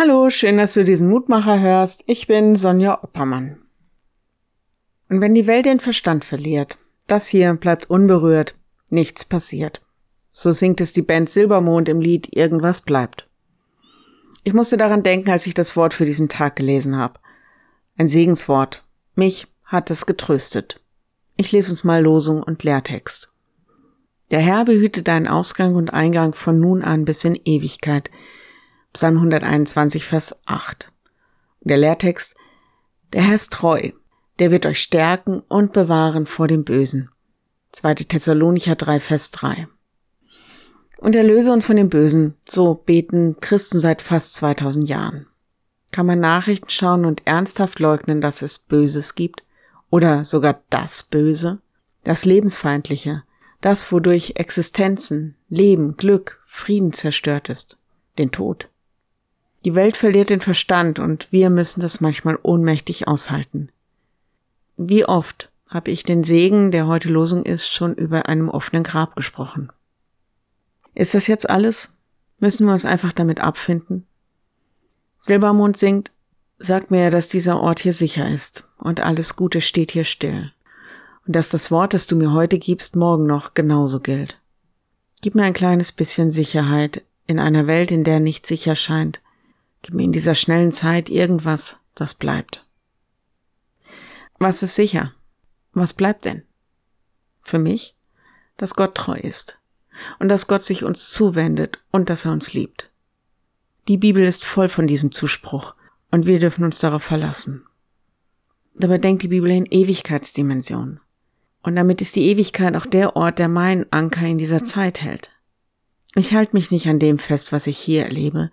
Hallo, schön, dass du diesen Mutmacher hörst. Ich bin Sonja Oppermann. Und wenn die Welt den Verstand verliert, das hier bleibt unberührt, nichts passiert. So singt es die Band Silbermond im Lied Irgendwas bleibt. Ich musste daran denken, als ich das Wort für diesen Tag gelesen habe. Ein Segenswort. Mich hat es getröstet. Ich lese uns mal Losung und Lehrtext. Der Herr behüte deinen Ausgang und Eingang von nun an bis in Ewigkeit. Psalm 121, Vers 8. Der Lehrtext, der Herr ist treu, der wird euch stärken und bewahren vor dem Bösen. 2. Thessalonicher 3, Vers 3. Und erlöse uns von dem Bösen, so beten Christen seit fast 2000 Jahren. Kann man Nachrichten schauen und ernsthaft leugnen, dass es Böses gibt? Oder sogar das Böse? Das Lebensfeindliche? Das, wodurch Existenzen, Leben, Glück, Frieden zerstört ist? Den Tod? Die Welt verliert den Verstand und wir müssen das manchmal ohnmächtig aushalten. Wie oft habe ich den Segen, der heute Losung ist, schon über einem offenen Grab gesprochen. Ist das jetzt alles? Müssen wir uns einfach damit abfinden? Silbermond singt, sag mir, dass dieser Ort hier sicher ist und alles Gute steht hier still. Und dass das Wort, das du mir heute gibst, morgen noch genauso gilt. Gib mir ein kleines bisschen Sicherheit in einer Welt, in der nicht sicher scheint, Gib mir in dieser schnellen Zeit irgendwas, das bleibt. Was ist sicher? Was bleibt denn? Für mich, dass Gott treu ist und dass Gott sich uns zuwendet und dass er uns liebt. Die Bibel ist voll von diesem Zuspruch und wir dürfen uns darauf verlassen. Dabei denkt die Bibel in Ewigkeitsdimensionen. Und damit ist die Ewigkeit auch der Ort, der meinen Anker in dieser Zeit hält. Ich halte mich nicht an dem fest, was ich hier erlebe,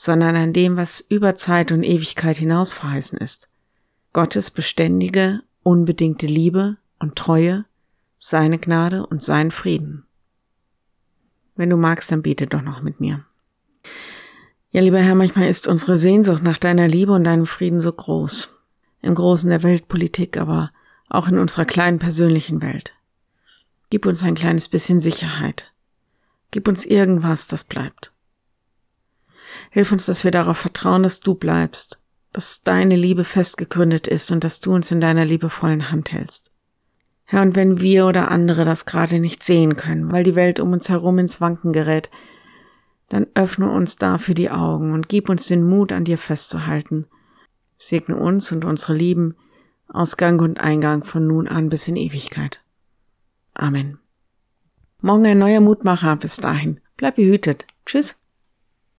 sondern an dem, was über Zeit und Ewigkeit hinaus verheißen ist. Gottes beständige, unbedingte Liebe und Treue, seine Gnade und seinen Frieden. Wenn du magst, dann bete doch noch mit mir. Ja, lieber Herr, manchmal ist unsere Sehnsucht nach deiner Liebe und deinem Frieden so groß. Im Großen der Weltpolitik, aber auch in unserer kleinen persönlichen Welt. Gib uns ein kleines bisschen Sicherheit. Gib uns irgendwas, das bleibt. Hilf uns, dass wir darauf vertrauen, dass du bleibst, dass deine Liebe festgegründet ist und dass du uns in deiner liebevollen Hand hältst. Herr, und wenn wir oder andere das gerade nicht sehen können, weil die Welt um uns herum ins Wanken gerät, dann öffne uns dafür die Augen und gib uns den Mut, an dir festzuhalten. Segne uns und unsere Lieben, Ausgang und Eingang von nun an bis in Ewigkeit. Amen. Morgen ein neuer Mutmacher. Bis dahin. Bleib behütet. Tschüss.